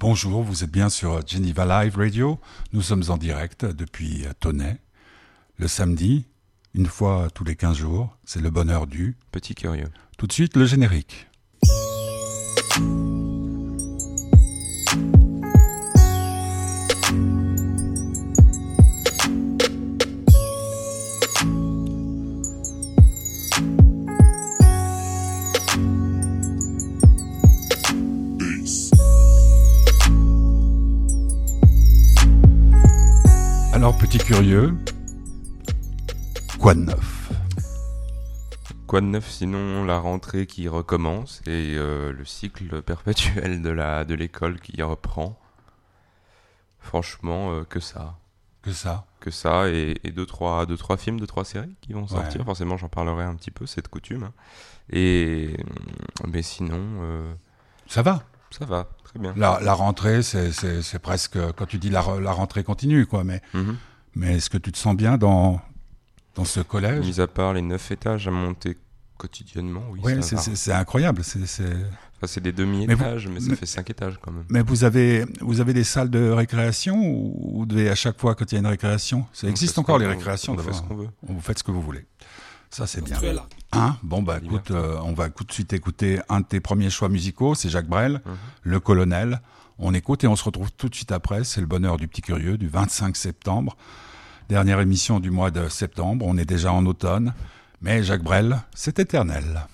Bonjour, vous êtes bien sur Geneva Live Radio. Nous sommes en direct depuis Tonnet. Le samedi, une fois tous les 15 jours, c'est le bonheur du Petit curieux. Tout de suite, le générique. Petit curieux, quoi de neuf Quoi de neuf sinon la rentrée qui recommence et euh, le cycle perpétuel de la de l'école qui reprend. Franchement, euh, que ça. Que ça Que ça et, et deux, trois, deux, trois films, deux, trois séries qui vont sortir. Ouais. Forcément, j'en parlerai un petit peu, c'est de coutume. hein. Et mais sinon, euh, Ça va ça va, très bien. La, la rentrée, c'est- presque, quand tu dis la, la rentrée continue, quoi. Mais, Mhm. Mais est-ce que tu te sens bien dans, dans ce collège? Mis à part les neuf étages à monter quotidiennement, oui, c'est- va. c'est c'est incroyable. c'est- c'est- Enfin, c'est des demi-étages, mais, ça mais- fait cinq étages quand même. Mais vous avez, vous avez des salles de récréation ou vous devez à chaque fois quand il y a une récréation Ça On existe encore qu'on les veut, récréations On fait d'abord. ce qu'on veut. Vous faites ce que vous voulez. Ça, c'est bien. Tu es là. Hein? Bon, bah écoute, euh, on va tout de suite écouter un de tes premiers choix musicaux, c'est Jacques Brel, Mhm. Le Colonel. On écoute et on se retrouve tout de suite après. C'est le bonheur du petit curieux du 25 septembre. Dernière émission du mois de septembre. On est déjà en automne. Mais Jacques Brel, c'est éternel.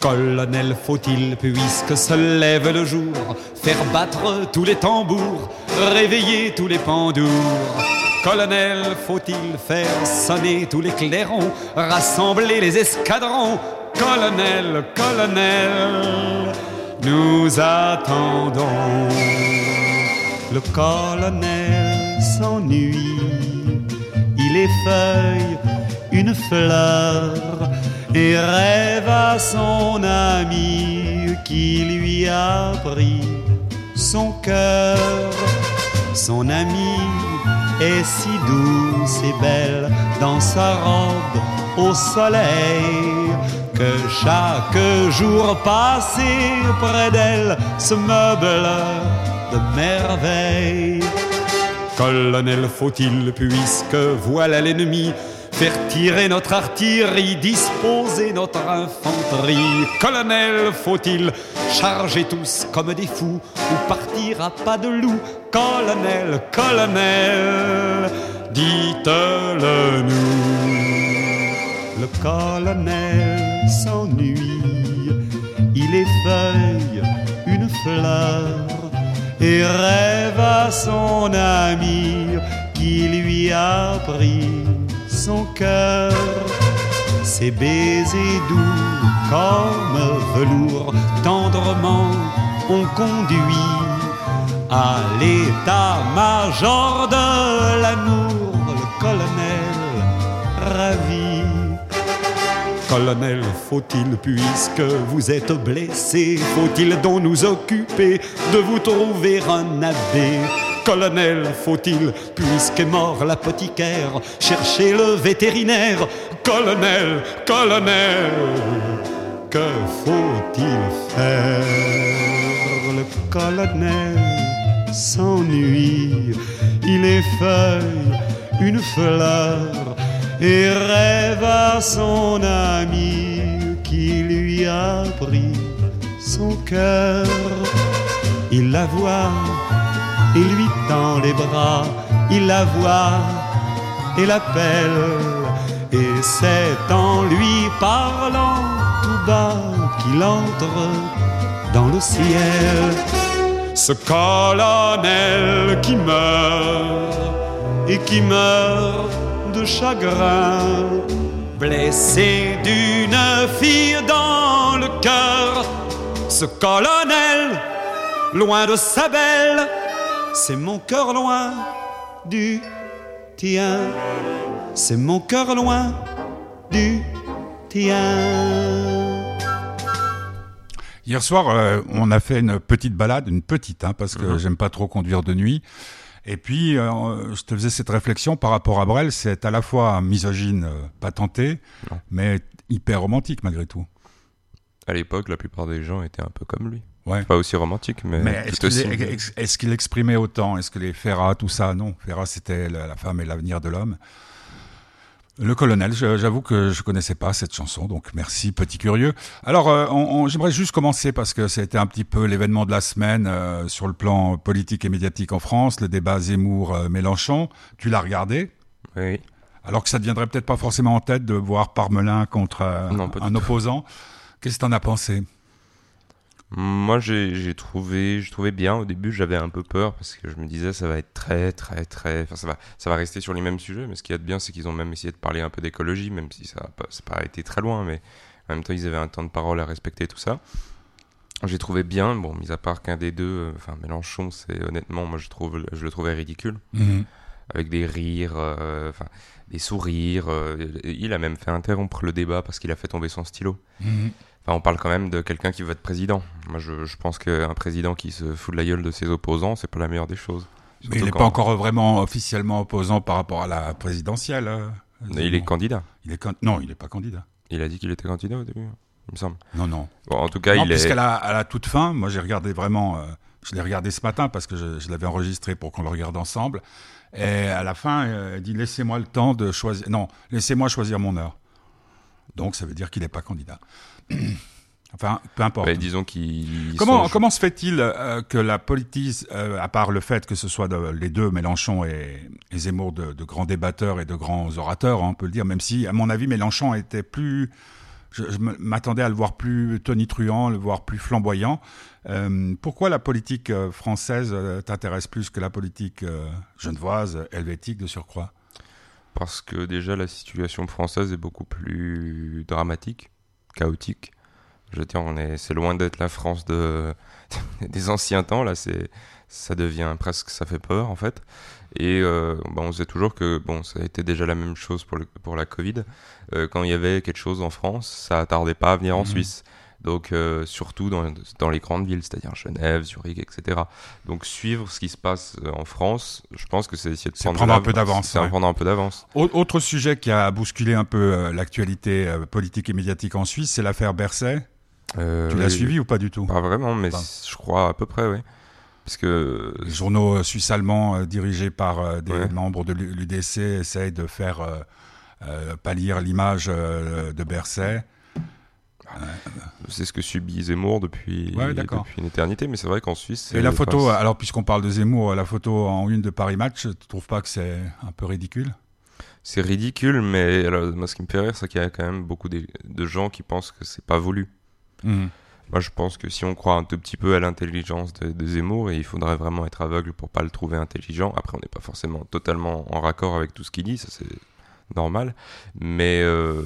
Colonel, faut-il, puisque se lève le jour, faire battre tous les tambours, réveiller tous les pendours Colonel, faut-il faire sonner tous les clairons, rassembler les escadrons? Colonel, colonel, nous attendons. Le colonel s'ennuie, il effeuille une fleur et rêve à son ami qui lui a pris son cœur. Son ami si douce et belle dans sa robe au soleil que chaque jour passé près d'elle se meuble de merveille. Colonel, faut-il, puisque voilà l'ennemi, faire tirer notre artillerie, disposer notre infanterie. Colonel, faut-il, charger tous comme des fous, ou partir à pas de loup? Colonel, colonel, dites-le nous. Le colonel s'ennuie, il effeuille une fleur et rêve à son ami qui lui a pris son cœur. Ses baisers doux comme velours tendrement ont conduit à l'état-major de l'amour, le colonel ravi. Colonel, faut-il, puisque vous êtes blessé, faut-il donc nous occuper de vous trouver un abbé? Colonel, faut-il, puisqu'est mort l'apothicaire, chercher le vétérinaire? Colonel, colonel, que faut-il faire? Le colonel s'ennuie, il effeuille une fleur et rêve à son ami qui lui a pris son cœur. Il la voit et lui tend les bras, il la voit et l'appelle, et c'est en lui parlant tout bas qu'il entre dans le ciel. Ce colonel qui meurt et qui meurt de chagrin, blessé d'une fille dans le cœur. Ce colonel, loin de sa belle, c'est mon cœur loin du tien. C'est mon cœur loin du tien. Hier soir, euh, on a fait une petite balade, une petite, hein, parce que j'aime pas trop conduire de nuit. Et puis, euh, je te faisais cette réflexion par rapport à Brel, c'est à la fois un misogyne euh, patenté, Non. mais hyper romantique malgré tout. À l'époque, la plupart des gens étaient un peu comme lui. Ouais. Pas aussi romantique, mais, Mais est-ce qu'il aussi. est- exprimait autant? Est-ce que les Ferrat, tout ça? Non. Ferrat, c'était la, la femme et l'avenir de l'homme. Le colonel, j'avoue que je connaissais pas cette chanson, donc merci, petit curieux. Alors, euh, j'aimerais juste commencer parce que c'était un petit peu l'événement de la semaine euh, sur le plan politique et médiatique en France, le débat Zemmour-Mélenchon. Tu l'as regardé? Oui. alors que ça ne deviendrait peut-être pas forcément en tête de voir Parmelin contre euh, Non, un opposant. Qu'est-ce que t'en as pensé? Moi, j'ai j'ai trouvé, je trouvais bien. Au début, j'avais un peu peur parce que je me disais ça va être très, très, très. Enfin, ça va, ça va rester sur les mêmes sujets. Mais ce qu'il y a de bien, c'est qu'ils ont même essayé de parler un peu d'écologie, même si ça n'a pas, été très loin. Mais en même temps, ils avaient un temps de parole à respecter, tout ça. J'ai trouvé bien. Bon, mis à part qu'un des deux, euh, enfin Mélenchon, c'est honnêtement, moi, je trouve, je le trouvais ridicule, avec des rires, euh, enfin des sourires. euh, il a même fait interrompre le débat parce qu'il a fait tomber son stylo. Enfin, on parle quand même de quelqu'un qui veut être président. Moi, je, je pense qu'un président qui se fout de la gueule de ses opposants, c'est pas la meilleure des choses. Mais il n'est quand- pas encore vraiment officiellement opposant par rapport à la présidentielle. euh, Mais il est candidat. Il est can- Non, il n'est pas candidat. Il a dit qu'il était candidat au début, il me semble. Non, non. Bon, en tout cas, non, il est. puisqu'à la, à la toute fin, moi j'ai regardé vraiment, euh, je l'ai regardé ce matin parce que je, je l'avais enregistré pour qu'on le regarde ensemble. Et à la fin, euh, il dit laissez-moi le temps de choisir. Non, laissez-moi choisir mon heure. Donc ça veut dire qu'il n'est pas candidat. enfin, peu importe. Disons. Comment, se fait-il euh, que la politique, euh, à part le fait que ce soit de- les deux, Mélenchon et, et Zemmour, de, de grands débatteurs et de grands orateurs, hein, on peut le dire, même si, à mon avis, Mélenchon était plus... Je, m'attendais à le voir plus tonitruant, le voir plus flamboyant. Euh, pourquoi la politique française t'intéresse plus que la politique genevoise, helvétique de surcroît? Parce que déjà, la situation française est beaucoup plus dramatique, chaotique. Je veux dire, on est, c'est loin d'être la France de, des anciens temps. Là, c'est, ça devient presque, ça fait peur en fait. Et euh, bah, on sait toujours que bon, ça a été déjà la même chose pour, le, pour la Covid. Euh, quand il y avait quelque chose en France, ça tardait pas à venir en Mhm. Suisse. Donc euh, surtout dans, dans les grandes villes, c'est-à-dire Genève, Zurich, etc. Donc suivre ce qui se passe euh, en France, je pense que c'est essayer de prendre, prendre un peu d'avance, C'est ouais. prendre un peu d'avance. Au- Autre sujet qui a bousculé un peu euh, l'actualité euh, politique et médiatique en Suisse, c'est l'affaire Berset. Euh, Tu l'as oui, suivi ou pas du tout? Pas vraiment, mais je crois à peu près, oui. Parce que Les journaux euh, suisses-allemands dirigés par des Ouais. membres de l'UDC essayent de faire pâlir l'image de Berset. C'est ce que subit Zemmour depuis, Ouais, d'accord. depuis une éternité, mais c'est vrai qu'en Suisse. Et la photo, enfin, alors puisqu'on parle de Zemmour, la photo en une de Paris Match, tu trouves pas que c'est un peu ridicule? C'est ridicule, mais alors, moi, ce qui me fait rire, c'est qu'il y a quand même beaucoup de, de gens qui pensent que c'est pas voulu. Moi, je pense que si on croit un tout petit peu à l'intelligence de, de Zemmour, il faudrait vraiment être aveugle pour pas le trouver intelligent. Après, on n'est pas forcément totalement en raccord avec tout ce qu'il dit, ça c'est normal, mais euh,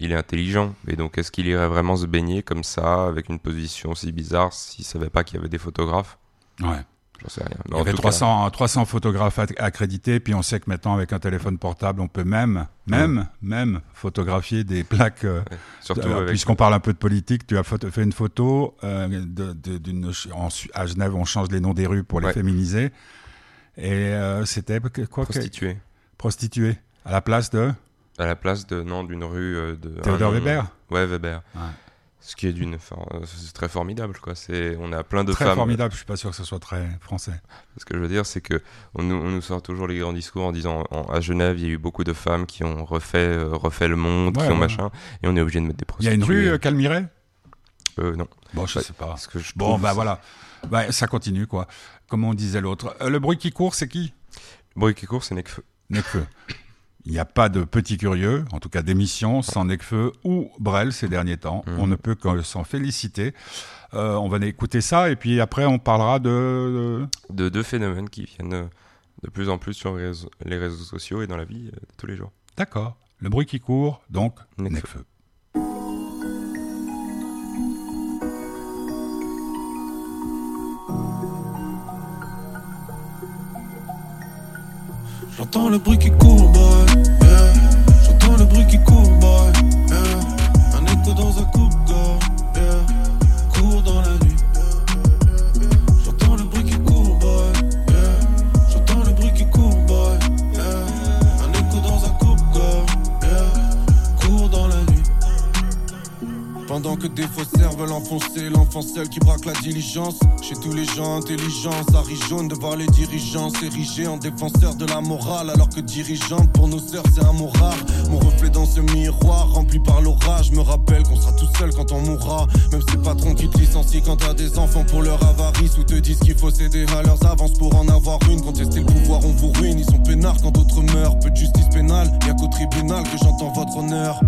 il est intelligent. Et donc, est-ce qu'il irait vraiment se baigner comme ça, avec une position si bizarre, s'il savait pas qu'il y avait des photographes? Ouais. J'en sais rien. Mais Il y avait tout cas, 300, 300 photographes ac- accrédités, puis on sait que maintenant avec un téléphone portable, on peut même, même, même photographier des plaques. euh, surtout avec- Puisqu'on parle un peu de politique, tu as photo- fait une photo euh, d'une à Genève, on change les noms des rues pour les Ouais. féminiser. Et euh, c'était que- quoi que- prostituée. prostituée à la place de À la place de non d'une rue euh, de Théodore Weber. Ouais, Weber. Ouais. Ce qui est d'une, for- euh, c'est très formidable quoi. C'est, on a plein de Très femmes. formidable. Je suis pas sûr que ce soit très français. Ce que je veux dire, c'est que on nous, on nous sort toujours les grands discours en disant en- à Genève, il y a eu beaucoup de femmes qui ont refait, euh, refait le monde, Ouais, qui ont machin, et on est obligé de mettre des Il y a prostituées. une rue euh, Calmiret? Euh, non. Bon, je Ouais. sais pas. Parce que je Bon, bah voilà. Bah, ça continue quoi. Comme on disait l'autre. Le bruit qui court, c'est qui? Le bruit qui court, c'est Necfeu. Necfeu. Il n'y a pas de petit curieux, en tout cas d'émission, sans Necfeu ou Brel ces derniers temps. Mhm. On ne peut que s'en féliciter. Euh, on va écouter ça et puis après on parlera de. De deux phénomènes qui viennent de plus en plus sur les réseaux, sociaux et dans la vie de tous les jours. D'accord. Le bruit qui court, donc Necfeu. J'entends le bruit qui court, boy. J'entends le bruit qui court, boy. Un écho dans un coupe-gorge. Yeah. Court dans la nuit. Pendant que des faussaires veulent enfoncer l'enfant seul qui braque la diligence. Chez tous les gens intelligents, rit jaune de voir les dirigeants s'ériger en défenseurs de la morale. Alors que dirigeante pour nos sœurs, c'est un mot rare. Mon reflet dans ce miroir rempli par l'orage me rappelle qu'on sera tout seul quand on mourra. Même ces patrons qui te licencient quand t'as des enfants pour leur avarice ou te disent qu'il faut céder à leurs avances pour en avoir une. Contester le pouvoir, on vous ruine. Ils sont peinards quand d'autres meurent. Peu de justice pénale, y'a qu'au tribunal que j'entends votre honneur.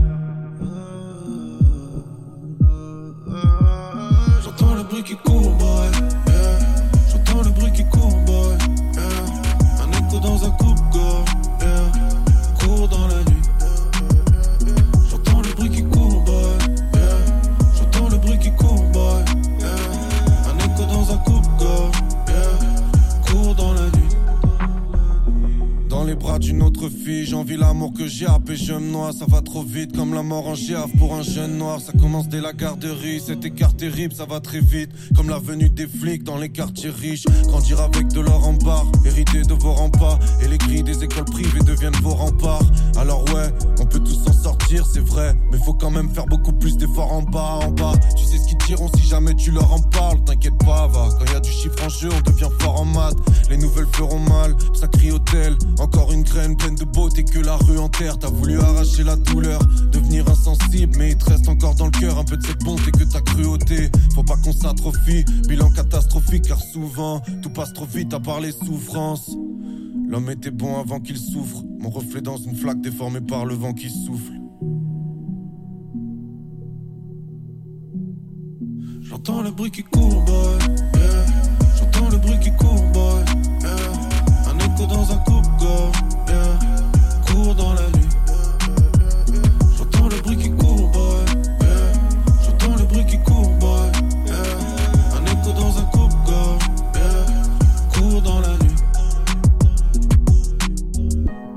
Fille, j'envie l'amour que j'ai et je me noie. Ça va trop vite comme la mort en giave pour un jeune noir. Ça commence dès la garderie, cet écart terrible, ça va très vite. Comme la venue des flics dans les quartiers riches. Grandir avec de l'or en barre, hériter de vos remparts. Et les cris des écoles privées deviennent vos remparts. Alors ouais, on peut tous s'en sortir, c'est vrai. Mais faut quand même faire beaucoup plus d'efforts en bas, en bas. Tu sais ce qu'ils diront si jamais tu leur en parles. T'inquiète pas, va. Quand y a du chiffre en jeu, on devient fort en maths. Les nouvelles feront mal, ça hôtel. Encore une graine pleine de beauté que la rue T'as voulu arracher la douleur, devenir insensible, mais il te reste encore dans le cœur un peu de cette bonté que ta cruauté. Faut pas qu'on s'atrophie, bilan catastrophique car souvent tout passe trop vite à part les souffrances. L'homme était bon avant qu'il souffre, mon reflet dans une flaque déformée par le vent qui souffle. J'entends le bruit qui court, boy. J'entends le bruit qui court, boy. Un écho dans un coupe-gorge. Court dans la nuit. J'entends le bruit qui court, boy. J'entends le bruit qui court, boy. Un écho dans un coupe-gorge. Yeah. Court dans la nuit.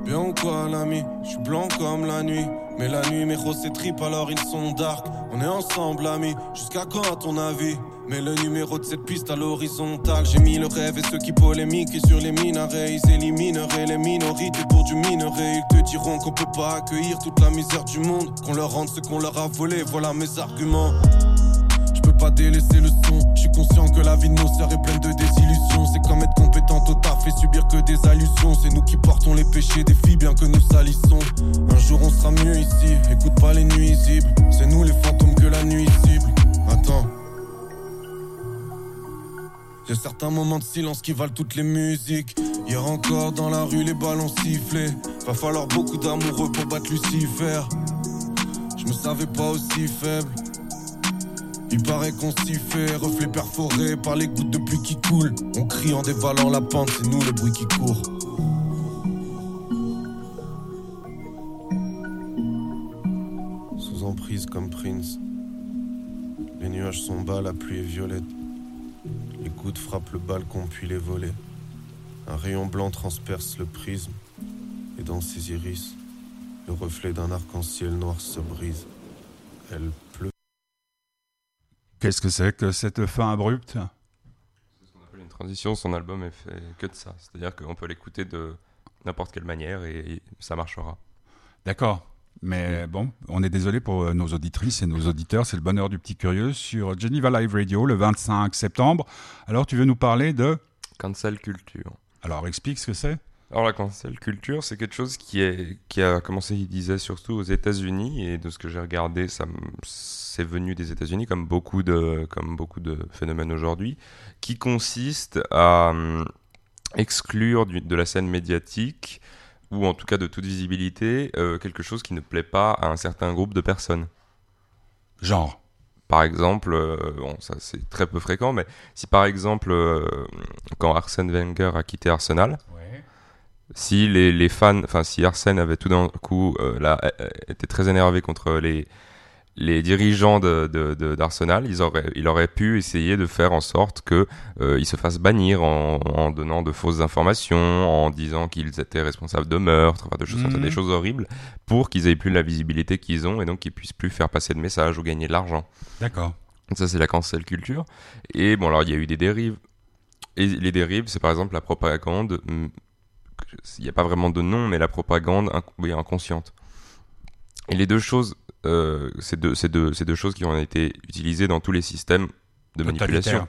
Bien ou quoi, l'ami? Je suis blanc comme la nuit. Mais la nuit, mes roses tripes, alors ils sont dark. On est ensemble, amis. Jusqu'à quand, à ton avis? Mais le numéro de cette piste à l'horizontale. J'ai mis le rêve et ceux qui polémiquent. Et sur les minarets, ils élimineraient les minorités pour du minerai. Ils te diront qu'on peut pas accueillir toute la misère du monde. Qu'on leur rende ce qu'on leur a volé. Voilà mes arguments. Je peux pas délaisser le son. Je suis conscient que la vie de nos sœurs est pleine de désillusions. C'est comme être compétent au taf et subir que des allusions. C'est nous qui portons les péchés des filles, bien que nous salissons. Un jour on sera mieux ici. Écoute pas les nuisibles. C'est nous les fantômes que la nuit cible. Y'a certains moments de silence qui valent toutes les musiques. Hier encore dans la rue, les ballons sifflaient. Va falloir beaucoup d'amoureux pour battre Lucifer. Je me savais pas aussi faible. Il paraît qu'on s'y fait, reflet perforé par les gouttes de pluie qui coulent. On crie en dévalant la pente, c'est nous le bruit qui court. Sous emprise comme Prince. Les nuages sont bas, la pluie est violette. Frappent le balcon puis les volets. Un rayon blanc transperce le prisme. Et dans ses iris, le reflet d'un arc-en-ciel noir se brise. Elle pleut. Qu'est-ce que c'est que cette fin abrupte? C'est ce qu'on appelle une transition. Son album est fait que de ça. C'est-à-dire qu'on peut l'écouter de n'importe quelle manière et ça marchera. D'accord. Mais bon, on est désolé pour euh, nos auditrices et nos auditeurs. C'est le bonheur du petit curieux sur Geneva Live Radio le 25 septembre. Alors, tu veux nous parler de Cancel culture. Alors, explique ce que c'est. Alors la cancel culture, c'est quelque chose qui, est, qui a commencé, il disait, surtout aux États-Unis, et de ce que j'ai regardé, ça c'est venu des États-Unis, comme beaucoup de, comme beaucoup de phénomènes aujourd'hui, qui consiste à hum, exclure du- de la scène médiatique, ou en tout cas de toute visibilité, euh, quelque chose qui ne plaît pas à un certain groupe de personnes. Genre. Par exemple, euh, bon, ça c'est très peu fréquent, mais si par exemple, euh, quand Arsène Wenger a quitté Arsenal, si les, les fans, enfin si Arsène avait tout d'un coup euh, là été très énervé contre les les dirigeants de, de- de- d'Arsenal, ils auraient, il aurait pu essayer de faire en sorte que euh, ils se fassent bannir en, en donnant de fausses informations, en disant qu'ils étaient responsables de meurtres, enfin de choses, ça, Mhm. des choses horribles, pour qu'ils aient plus la visibilité qu'ils ont et donc qu'ils puissent plus faire passer de messages ou gagner de l'argent. D'accord. Ça, c'est la cancel culture. Et bon, alors, il y a eu des dérives. Et les dérives, c'est par exemple la propagande. hum, Il n'y a pas vraiment de nom, mais la propagande inc- oui, inconsciente. Et les deux choses euh, c'est deux, deux choses qui ont été utilisées dans tous les systèmes de manipulation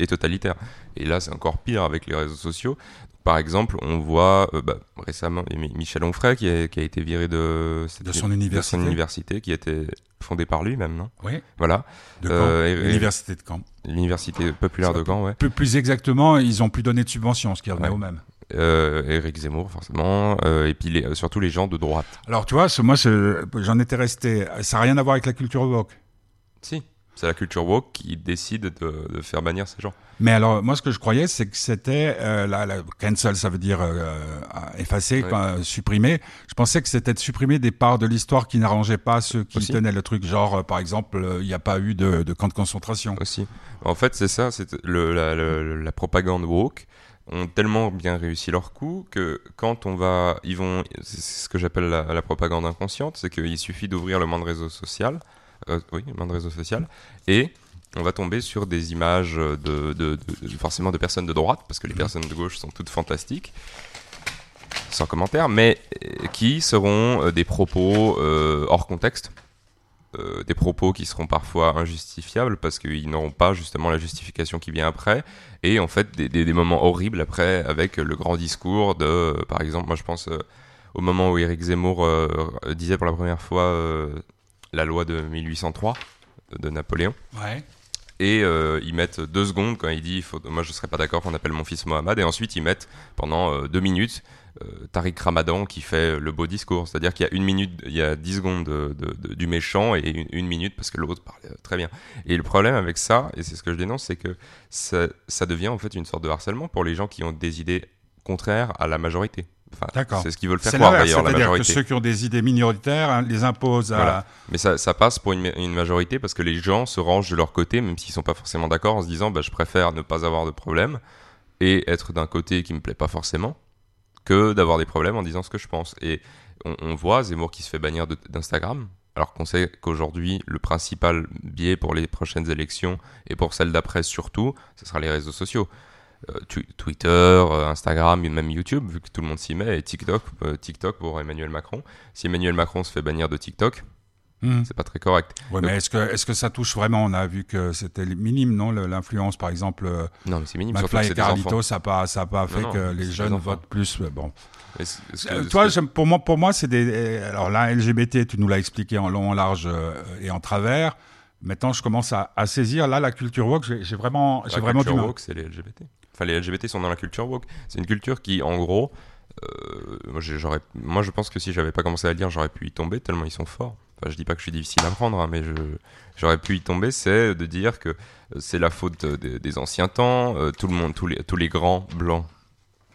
et totalitaire. Et là, c'est encore pire avec les réseaux sociaux. Par exemple, on voit euh, bah, récemment Mi- Michel Onfray qui a, qui a été viré de, De son université. université, qui a été fondée par lui-même, non? Oui. Voilà, De Euh, L'université de Caen. l'université populaire de Caen, ouais. Plus, plus exactement, ils ont plus donné de subventions, ce qui revenait Ouais. au même. Euh, Éric Zemmour, forcément, euh, et puis les- surtout les gens de droite. Alors, tu vois, ce- moi, j'en étais resté. Ça n'a rien à voir avec la culture woke. Si, c'est la culture woke qui décide de, de faire bannir ces gens. Mais alors, moi, ce que je croyais, c'est que c'était euh, la, la cancel, ça veut dire euh, effacer, Ouais. euh, supprimer. Je pensais que c'était de supprimer des parts de l'histoire qui n'arrangeaient pas ceux qui Aussi. tenaient le truc. Genre, euh, par exemple, euh, il n'y a pas eu de, de camp de concentration. aussi. En fait, c'est ça, c'est la propagande woke ont tellement bien réussi leur coup que quand on va, ils vont, c'est ce que j'appelle la, la propagande inconsciente, c'est qu'il suffit d'ouvrir le moindre réseau social, euh, oui, le moindre réseau social, et on va tomber sur des images de, de- de- de- forcément de personnes de droite, parce que les personnes de gauche sont toutes fantastiques, sans commentaire, mais euh, qui seront euh, des propos euh, hors contexte. Euh, des propos qui seront parfois injustifiables parce qu'ils n'auront pas justement la justification qui vient après et en fait des, des- des moments horribles après avec le grand discours de euh, par exemple moi je pense euh, au moment où Éric Zemmour disait pour la première fois la loi de 1803 de Napoléon Ouais. et ils mettent deux secondes quand il dit faut, moi je serais pas d'accord qu'on appelle mon fils Mohamed et ensuite ils mettent pendant deux minutes Tariq Ramadan qui fait le beau discours c'est à dire qu'il y a une minute il y a dix secondes de- de- de- du méchant et une, une minute parce que l'autre parle euh, très bien et le problème avec ça et c'est ce que je dénonce c'est que ça, ça devient en fait une sorte de harcèlement pour les gens qui ont des idées contraires à la majorité enfin, D'accord. c'est ce qu'ils veulent faire croire d'ailleurs la c'est-à-dire que ceux qui ont des idées minoritaires hein, les imposent à... Voilà. Mais ça, ça passe pour une majorité parce que les gens se rangent de leur côté, même s'ils sont pas forcément d'accord, en se disant bah, je préfère ne pas avoir de problème et être d'un côté qui me plaît pas forcément que d'avoir des problèmes en disant ce que je pense. Et on, voit Zemmour qui se fait bannir d'Instagram, alors qu'on sait qu'aujourd'hui, le principal biais pour les prochaines élections et pour celles d'après surtout, ce sera les réseaux sociaux. Euh, Twitter, euh, Instagram, même YouTube, vu que tout le monde s'y met, et TikTok, euh, TikTok pour Emmanuel Macron. Si Emmanuel Macron se fait bannir de TikTok, Hmm. c'est pas très correct. Ouais, mais est-ce que, est-ce que ça touche vraiment? On a vu que c'était minime, non L'influence, par exemple, euh, Non, mais c'est minime. McFly et. Carlito, ça n'a pas, ça a pas fait non, que les jeunes votent plus. euh, Bon. Que- Euh, toi, que- pour moi, pour moi, c'est des. Alors là, LGBT, tu nous l'as expliqué en long, en large euh, et en travers. Maintenant, je commence à, à saisir. Là, la culture woke, j'ai vraiment, j'ai la vraiment du culture mal. woke, c'est les LGBT. Enfin, les LGBT sont dans la culture woke. C'est une culture qui, en gros, euh, moi, je pense que si j'avais pas commencé à le lire, j'aurais pu y tomber tellement ils sont forts. Enfin, je dis pas que je suis difficile à prendre, hein, mais j'aurais pu y tomber. C'est de dire que euh, c'est la faute euh, des, des anciens temps. euh, tout le monde, tous les, tous les grands blancs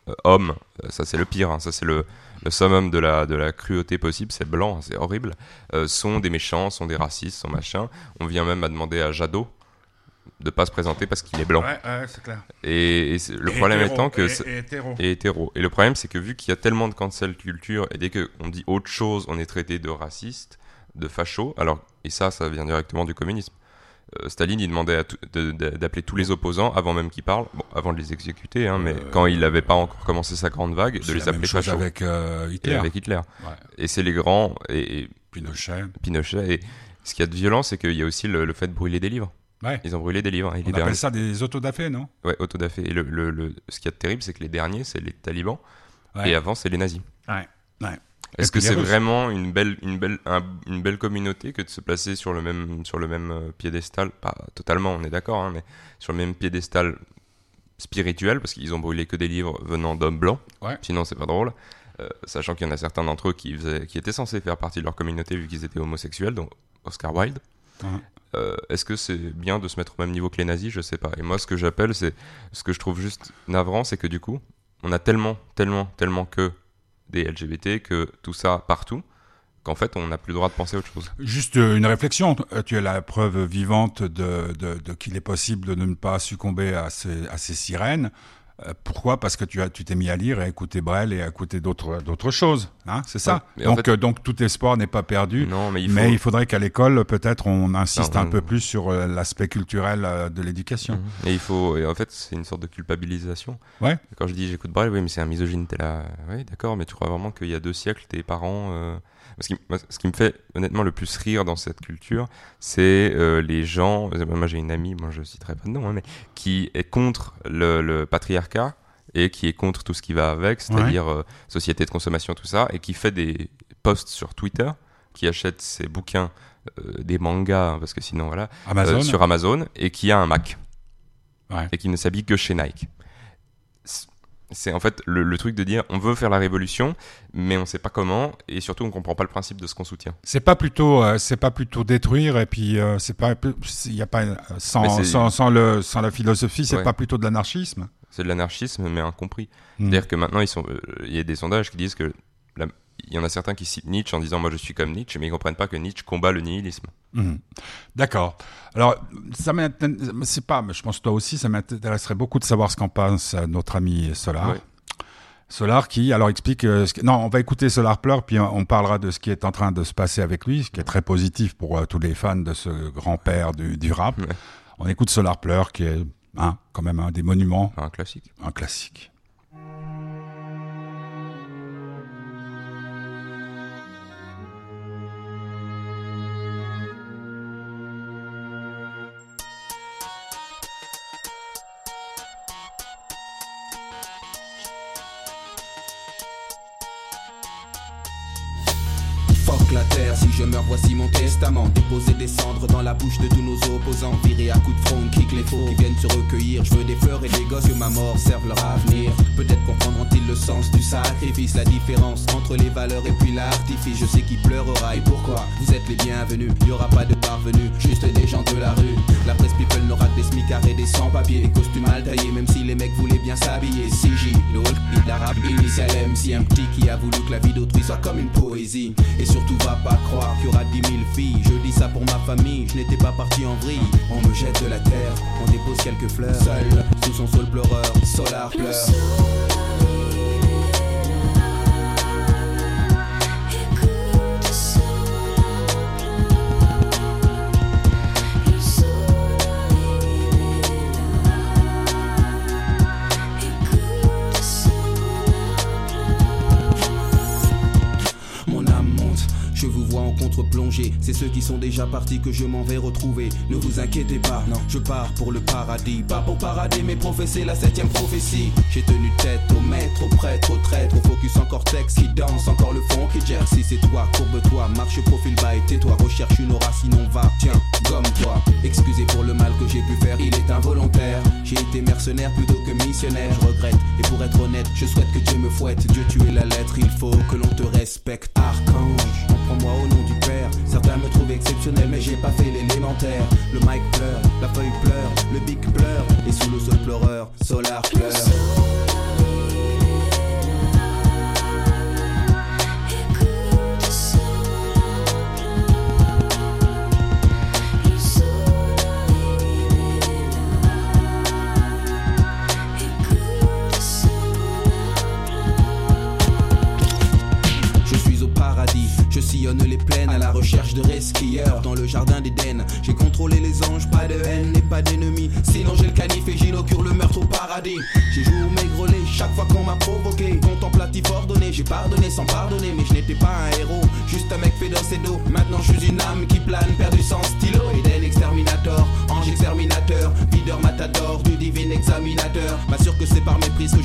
euh, hommes, ça c'est le pire. hein, ça c'est le, le summum de la, de la cruauté possible. C'est blanc, hein, c'est horrible. euh, sont des méchants, sont des racistes, sont machin. On vient même à demander à Jadot de pas se présenter parce qu'il est blanc. Ouais, ouais, c'est clair. Et, le Et problème hétéro, étant que et- et hétéro. et hétéro. Et le problème c'est que vu qu'il y a tellement de cancel culture et dès qu'on dit autre chose, on est traité de raciste, de facho. Alors et ça, ça vient directement du communisme. Euh, Staline, il demandait de- d'appeler tous les opposants avant même qu'ils parlent, bon, avant de les exécuter, hein, mais Euh, quand il n'avait pas encore commencé sa grande vague, de les appeler fachos. avec euh, Et Hitler, avec Hitler. Ouais. Et c'est les grands et, et Pinochet. Pinochet. Et ce qu'il y a de violent, c'est qu'il y a aussi le, le fait de brûler des livres. Ouais. Ils ont brûlé des livres. hein, et On derniers- appelle ça des autodafés, non? Ouais, autodafé. Et le, le, le- ce qu'il y a de terrible, c'est que les derniers, c'est les talibans. Ouais. Et avant, c'est les nazis. Ouais. Ouais. Est-ce que c'est vraiment une belle, une, belle, un- une belle communauté que de se placer sur le même, sur le même euh, piédestal? Pas totalement, on est d'accord, hein, mais sur le même piédestal spirituel, parce qu'ils ont brûlé que des livres venant d'hommes blancs. Ouais. Sinon, c'est pas drôle. Euh, sachant qu'il y en a certains d'entre eux qui, faisaient- qui étaient censés faire partie de leur communauté vu qu'ils étaient homosexuels, donc Oscar Wilde. Euh, Est-ce que c'est bien de se mettre au même niveau que les nazis? Je sais pas. Et moi, ce que j'appelle, c'est ce que je trouve juste navrant, c'est que du coup, on a tellement, tellement, tellement que des LGBT, que tout ça partout, qu'en fait, on n'a plus le droit de penser autre chose. Juste euh, une réflexion. Euh, Tu es la preuve vivante de, qu'il est possible de ne pas succomber à ces sirènes. Euh, Pourquoi? Parce que tu as, tu t'es mis à lire et à écouter Brel et à écouter d'autres, d'autres choses. Hein c'est ça? Ouais, mais en donc, fait- euh, donc tout espoir n'est pas perdu. Non, mais il faut. mais il faudrait qu'à l'école, peut-être, on insiste Non, un peu plus sur euh, l'aspect culturel de l'éducation. Mhm. Et il faut. Et en fait, c'est une sorte de culpabilisation. Ouais. Quand je dis j'écoute Brel, oui, mais c'est un misogyne. T'es là. Oui, d'accord, mais tu crois vraiment qu'il y a deux siècles, tes parents. euh, Ce qui, ce qui me fait honnêtement le plus rire dans cette culture, c'est euh, les gens. Moi, j'ai une amie, moi je citerai pas de nom, hein, mais qui est contre le, patriarcat et qui est contre tout ce qui va avec, c'est-à-dire euh, société de consommation, tout ça, et qui fait des posts sur Twitter, qui achète ses bouquins, euh, des mangas, parce que sinon voilà, sur Amazon, et qui a un Mac. Et qui ne s'habille que chez Nike c'est en fait le, truc de dire on veut faire la révolution, mais on ne sait pas comment, et surtout on comprend pas le principe de ce qu'on soutient. C'est pas plutôt, euh, c'est pas plutôt détruire, et puis euh, c'est pas, il y a pas sans, sans, sans, le, sans la philosophie, c'est pas plutôt de l'anarchisme. C'est de l'anarchisme, mais incompris. Hmm. C'est-à-dire que maintenant, euh, il y a des sondages qui disent que il y en a certains qui citent Nietzsche en disant moi je suis comme Nietzsche, mais ils comprennent pas que Nietzsche combat le nihilisme. Mhm. D'accord. Alors ça c'est pas, mais je pense toi aussi, ça m'intéresserait beaucoup de savoir ce qu'en pense euh, notre ami Solar. Solar qui alors explique euh, non on va écouter Solar pleure puis on parlera de ce qui est en train de se passer avec lui ce qui est très positif pour euh, tous les fans de ce grand père du, du rap on écoute Solar pleure qui est hein, quand même un des monuments un classique un classique voici mon testament. Déposer des cendres dans la bouche de tous nos opposants. Virer à coups de front, kick les faux qui viennent se recueillir. Je veux des fleurs et des gosses que ma mort serve leur avenir. Peut-être comprendront-ils le sens du sacrifice, la différence entre les valeurs et puis l'artifice. Je sais qui pleurera et pourquoi. Vous êtes les bienvenus, y aura pas de parvenus, juste des gens de la rue. La presse people n'aura que des smicards et des sans-papiers, bien s'habiller. CJ, le hit d'arabe initial MC, un petit qui a voulu que la vie d'autrui soit comme une poésie. Et surtout va pas croire qu'il y aura dix mille filles. Je dis ça pour ma famille, je n'étais pas parti en vrille. On me jette de la terre, on dépose quelques fleurs. Seul, sous son sol pleureur, Solar pleure. Ceux qui sont déjà partis que je m'en vais retrouver. Ne vous inquiétez pas, non, je pars pour le paradis. Pas pour parader, mais professer la septième prophétie. J'ai tenu tête au maître, au prêtre, au traître, au focus en cortex qui danse encore le fond qui gère. Si c'est toi, courbe-toi, marche profil bas et tais-toi. Recherche une aura, sinon va, tiens, gomme-toi. Excusez pour le mal que j'ai pu faire, il est involontaire. J'ai été mercenaire plutôt que missionnaire, je regrette. Et pour être honnête, je souhaite que Dieu me fouette. Dieu tu es la lettre, il faut que l'on te respecte. Le mic pleure, la feuille pleure, le bic pleure, et sous le sol pleureur, Solar pleure.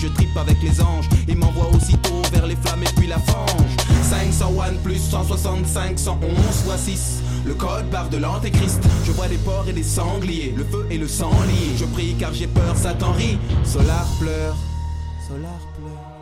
Je tripe avec les anges. Et m'envoie aussitôt vers les flammes et puis la fange. 501 plus 165, 111 fois 6. Le code barre de l'antéchrist. Je vois des porcs et des sangliers, le feu et le sang liés. Je prie car j'ai peur, Satan rit. Solar pleure. Solar pleure.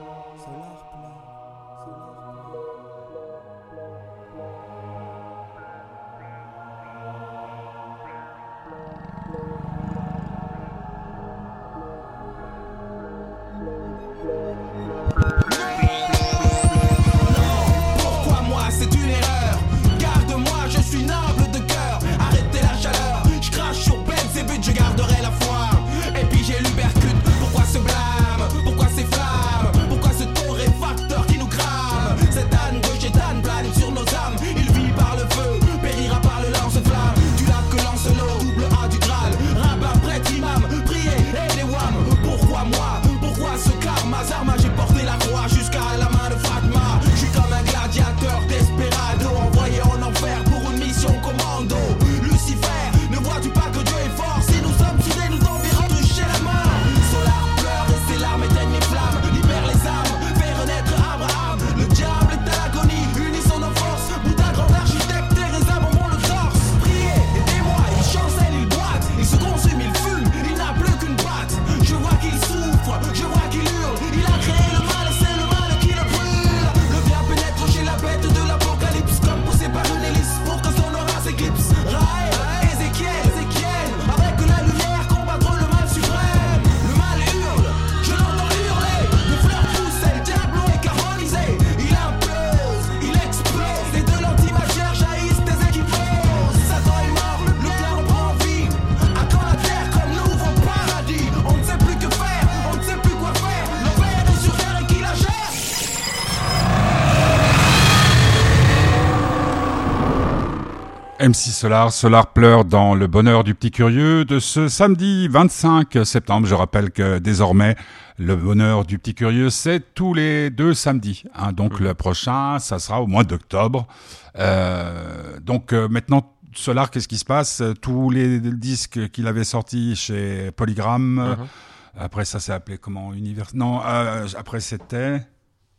Solar, Solar pleure dans le bonheur du petit curieux de ce samedi 25 septembre. Je rappelle que désormais, le bonheur du petit curieux, c'est tous les deux samedis. Hein. donc Mhm. le prochain, ça sera au mois d'octobre. Euh, donc euh, maintenant, Solar, qu'est-ce qui se passe? Tous les disques qu'il avait sortis chez Polygram, Mhm. après ça s'est appelé comment? Univers Non, euh, après c'était...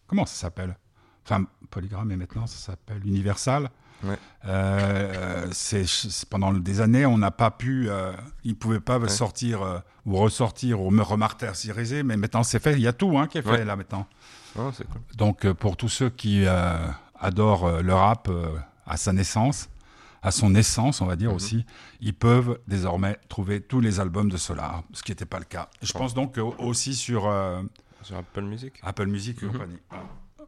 Comment ça s'appelle? Enfin, Polygram et maintenant ça s'appelle Universal. Ouais. Euh, c'est pendant des années, on n'a pas pu, euh, ils pouvaient pas Ouais. sortir euh, ou ressortir ou me remartyriser, mais maintenant c'est fait. Il y a tout hein, qui est fait Ouais. là maintenant. Oh, cool. Donc pour tous ceux qui adorent le rap à sa naissance, à son essence, on va dire Mhm. aussi, ils peuvent désormais trouver tous les albums de Solar, ce qui n'était pas le cas. Je pense donc aussi sur Sur Apple Music Apple Music et Mhm. compagnie.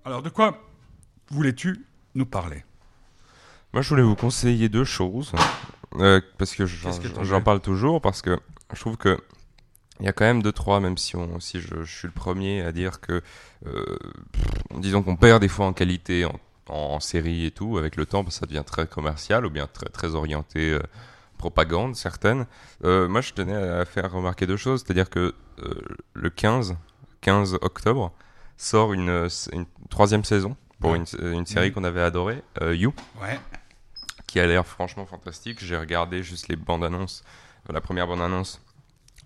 Alors de quoi voulais-tu nous parler? Moi, je voulais vous conseiller deux choses. euh, parce que j'en que parle toujours. Parce que je trouve que. Il y a quand même deux, trois, même si, on, si je, je suis le premier à dire que. euh, disons qu'on perd des fois en qualité en, en série et tout. Avec le temps, parce que ça devient très commercial ou bien très, très orienté euh, propagande, certaines. Moi, je tenais à faire remarquer deux choses. C'est-à-dire que le 15, 15 octobre sort une, une troisième saison pour Ouais. une, une série qu'on avait adorée, euh, You Ouais. qui a l'air franchement fantastique. J'ai regardé juste les bandes annonces, euh, la première bande annonce.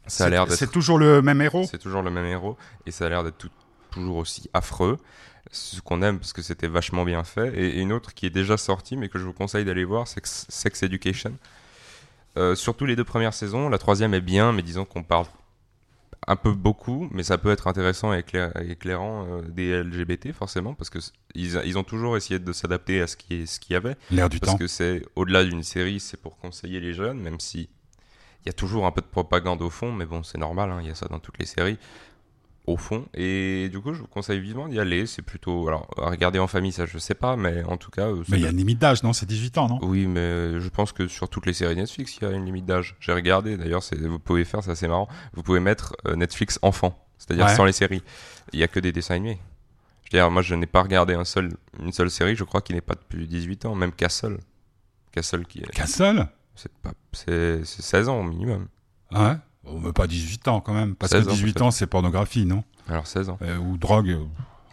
Ça a l'air C'est toujours le même héros? C'est toujours le même héros et ça a l'air d'être toujours aussi affreux. Ce qu'on aime parce que c'était vachement bien fait. Et, et une autre qui est déjà sortie mais que je vous conseille d'aller voir, c'est Sex Education. Euh, surtout les deux premières saisons. La troisième est bien, mais disons qu'on parle un peu beaucoup, mais ça peut être intéressant et éclair- éclairant euh, des LGBT forcément parce que ils, ils ont toujours essayé de s'adapter à ce qui est ce qu'il y avait. L'air du Parce temps. que c'est au-delà d'une série, c'est pour conseiller les jeunes, même si il y a toujours un peu de propagande au fond, mais bon, c'est normal, hein, il y a ça dans toutes les séries au fond. Et du coup, je vous conseille vivement d'y aller. C'est plutôt, alors, à regarder en famille, ça je sais pas, mais en tout cas, euh, c'est Mais il y a une limite d'âge, non? C'est 18 ans, non? Oui, mais je pense que sur toutes les séries Netflix, il y a une limite d'âge. J'ai regardé, d'ailleurs, c'est- vous pouvez faire, c'est assez marrant. Vous pouvez mettre euh, Netflix enfant, c'est-à-dire Ouais. sans les séries. Il y a que des dessins animés. Je veux dire, moi, je n'ai pas regardé un seul, une seule série, je crois, qui n'est pas depuis 18 ans, même Castle. Castle qui est. Castle? C'est pas, c'est c'est 16 ans au minimum. Ouais. Oh, mais pas 18 ans quand même. Parce 16 que ans, 18 peut-être. ans, c'est pornographie, non? Alors 16 ans. Euh, Ou drogue. euh,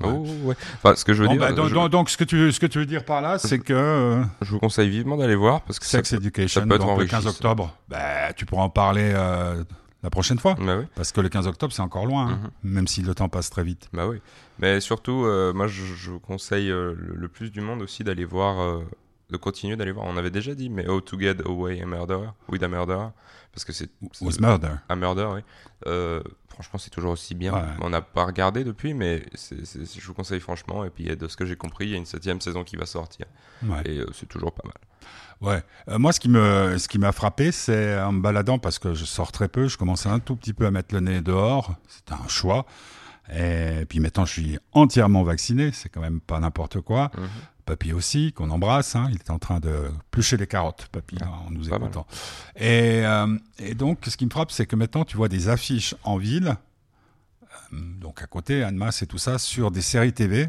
ouais. Oh ouais. Enfin, ce que je veux dire, bah, donc, je, donc- ce, que tu, ce que tu veux dire par là, c'est que euh, je vous conseille vivement d'aller voir parce que ça Sex peut- Education, ça peut être donc le 15 enrichissant. octobre, bah, tu pourras en parler euh, la prochaine fois. Bah oui. Parce que le 15 octobre, c'est encore loin, hein, même si le temps passe très vite. Bah oui. Mais surtout, euh, moi, je, je vous conseille le, le plus du monde aussi d'aller voir, de continuer d'aller voir. On avait déjà dit, mais How to Get Away a Murderer, with a Murderer, parce que c'est Murder? un murder, oui. Euh, franchement, c'est toujours aussi bien. Ouais. On n'a pas regardé depuis, mais c'est- c'est- je vous conseille franchement. Et puis, de ce que j'ai compris, il y a une septième saison qui va sortir, Ouais. et euh, c'est toujours pas mal. Ouais. Euh, moi, ce qui me, ce qui m'a frappé, c'est en me baladant parce que je sors très peu. Je commençais un tout petit peu à mettre le nez dehors. C'était un choix. Et puis maintenant, je suis entièrement vacciné. C'est quand même pas n'importe quoi. Mhm. Papy aussi, qu'on embrasse. hein. Il est en train de plucher les carottes, Papy, Ah, hein, en nous écoutant. Et, euh, et donc, ce qui me frappe, c'est que maintenant, tu vois des affiches en ville, euh, donc à côté, Annemasse et tout ça, sur des séries TV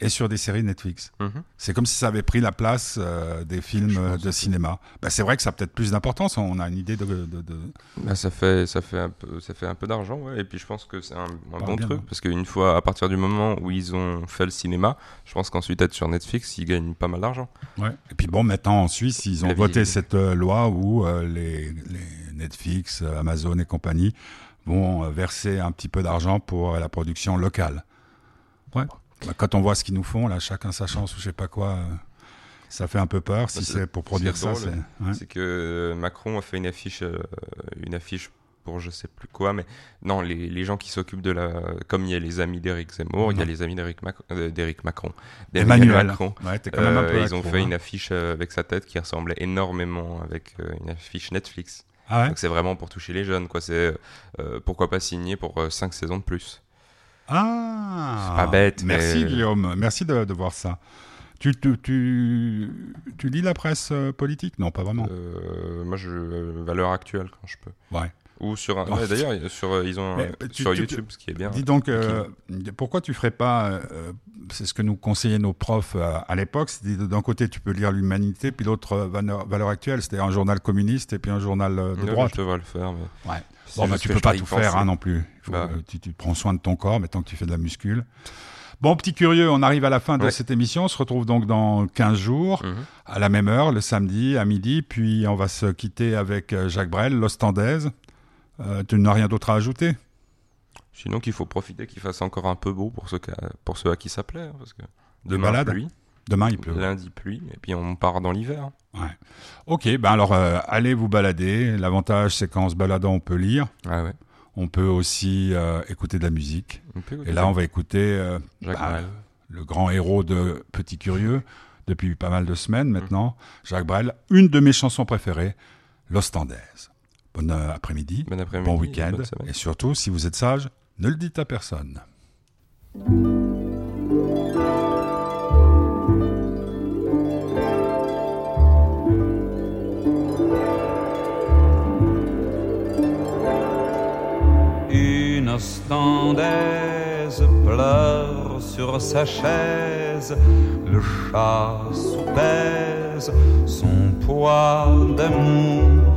et sur des séries Netflix. Mhm. C'est comme si ça avait pris la place euh, des films euh, de cinéma. Bah, c'est vrai que ça a peut-être plus d'importance. On a une idée de. de- de- Bah, ça fait ça fait un peu ça fait un peu d'argent ouais et puis je pense que c'est un, bon bien, truc hein. parce qu'une fois à partir du moment où ils ont fait le cinéma je pense qu'ensuite être sur Netflix ils gagnent pas mal d'argent Ouais. Et puis bon, maintenant en Suisse, ils ont La voté cette euh, loi où euh, les, les Netflix, euh, Amazon et compagnie vont euh, verser un petit peu d'argent pour euh, la production locale. Ouais. Bah, quand on voit ce qu'ils nous font, là, chacun sa chance ou je sais pas quoi, euh, ça fait un peu peur. Si Bah, c'est- c'est pour produire ça, c'est. ouais. que euh, Macron a fait une affiche euh, une affiche pour je sais plus quoi mais non les, les gens qui s'occupent de la comme il y a les amis d'Éric Zemmour il y a les amis d'Éric Mac- euh, Macron Emmanuel. Macron Ouais, quand même un Euh, peu ils ont accro, fait hein. une affiche euh, avec sa tête qui ressemblait énormément avec euh, une affiche Netflix Ah ouais Donc c'est vraiment pour toucher les jeunes, quoi. C'est euh, pourquoi pas signer pour 5 saisons de plus. Ah C'est pas bête, Merci mais- Guillaume, merci de, de voir ça. Tu, tu, tu, tu lis la presse euh, politique? Non, pas vraiment. Euh, moi, je euh, valeur actuelle quand je peux. Ouais. Ou sur un... Ouais, d'ailleurs, il- sur, euh, ils ont Mais, tu- sur tu- YouTube, ce qui est bien. Dis donc, euh, pourquoi tu ferais pas, euh, c'est ce que nous conseillaient nos profs euh, à l'époque, c'est d'un côté tu peux lire l'humanité, puis l'autre valeur, valeur actuelle, c'est-à-dire un journal communiste et puis un journal de droite. Je devrais le faire. Mais... Ouais. Bon, bah, tu peux pas tout faire hein, non plus. Faut, Bah. tu, tu prends soin de ton corps, maintenant que tu fais de la muscule. Bon, petit curieux, on arrive à la fin de Ouais. cette émission. On se retrouve donc dans 15 jours, Mhm. à la même heure, le samedi, à midi. Puis on va se quitter avec Jacques Brel, l'Ostandaise. Euh, tu n'as rien d'autre à ajouter? Sinon, qu'il faut profiter qu'il fasse encore un peu beau pour ceux, qui- pour ceux à qui ça plaît. hein, parce que demain, balades? pluie. Demain, il pleut. Lundi, pluie. Et puis on part dans l'hiver. Ouais. Ok, ben alors euh, allez vous balader. L'avantage, c'est qu'en se baladant, on peut lire. Ah ouais. On peut aussi euh, écouter de la musique. Et là, on va écouter Jacques bah, Brel. le grand héros de Petit Curieux depuis pas mal de semaines Mm. maintenant, Jacques Brel, une de mes chansons préférées, L'Ostandaise. Bon après-midi, Bon week-end, et surtout, si vous êtes sage, ne le dites à personne. Une ostandaise pleure sur sa chaise, le chat soupèse son poids d'amour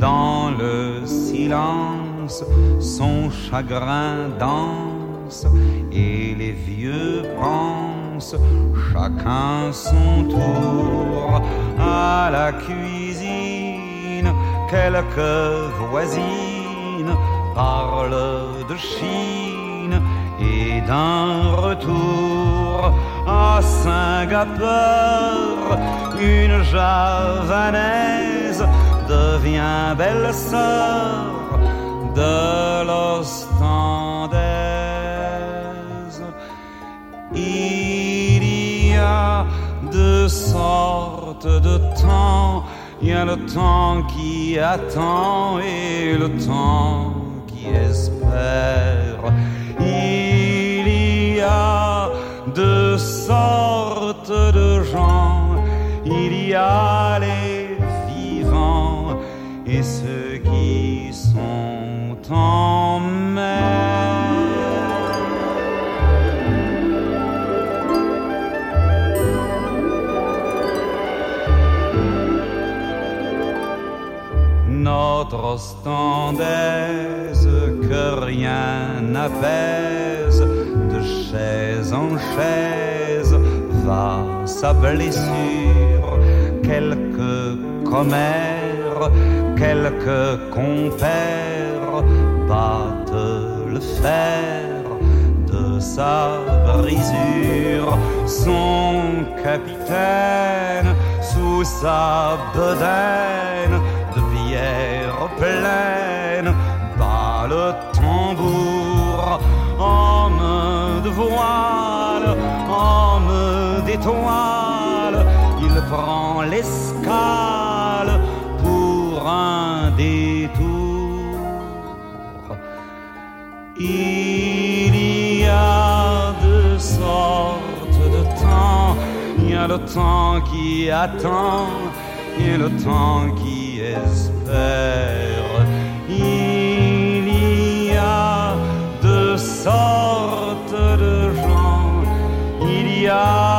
dans le silence, son chagrin danse et les vieux pensent chacun son tour à la cuisine, quelques voisines parlent de Chine et d'un retour à Singapour. Une javanaise devient belle-sœur de l'Ostandaise. Il y a deux sortes de temps. Il y a le temps qui attend et le temps qui espère. Il y a deux sortes de gens. Il y a les et ceux qui sont en mer. Notre ostandaise que rien n'apaise, de chaise en chaise va sa blessure. Quelques quelques compères battent le fer de sa brisure. Son capitaine sous sa bedaine de bière pleine bat le tambour. Homme de voile, homme d'étoile, il prend l'escale Il y a deux sortes de temps. Il y a le temps qui attend et le temps qui espère. Il y a deux sortes de gens. Il y a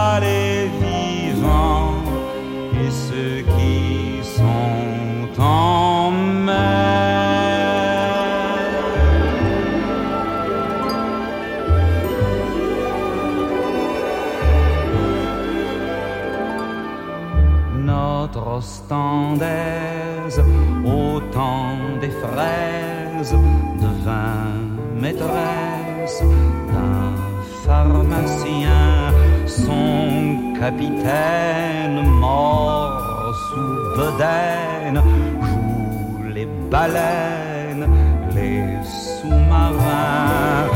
Notre ostandaise, au temps des fraises, devint maîtresse d'un pharmacien. Son capitaine, mort sous bedaine, joue les baleines, les sous-marins.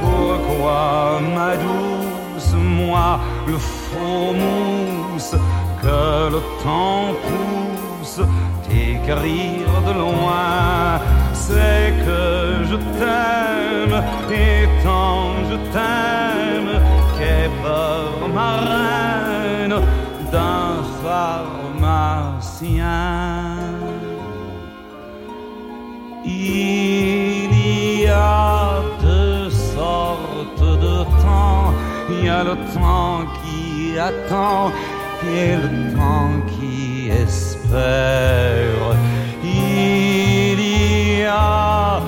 Pourquoi, ma douce, moi, le faux mousse, que le temps pousse, t'écrire de loin, c'est que je t'aime, et tant je t'aime, peur ma reine d'un pharmacien. Il y a deux sortes de temps. Il y a le temps qui attend le temps qui espère. Il y a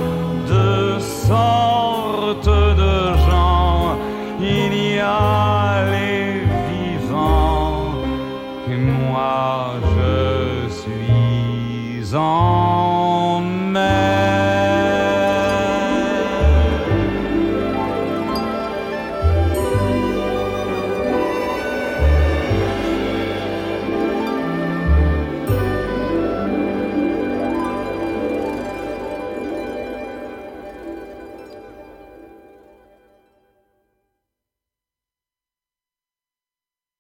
deux sortes de gens, il y a les vivants et moi je suis en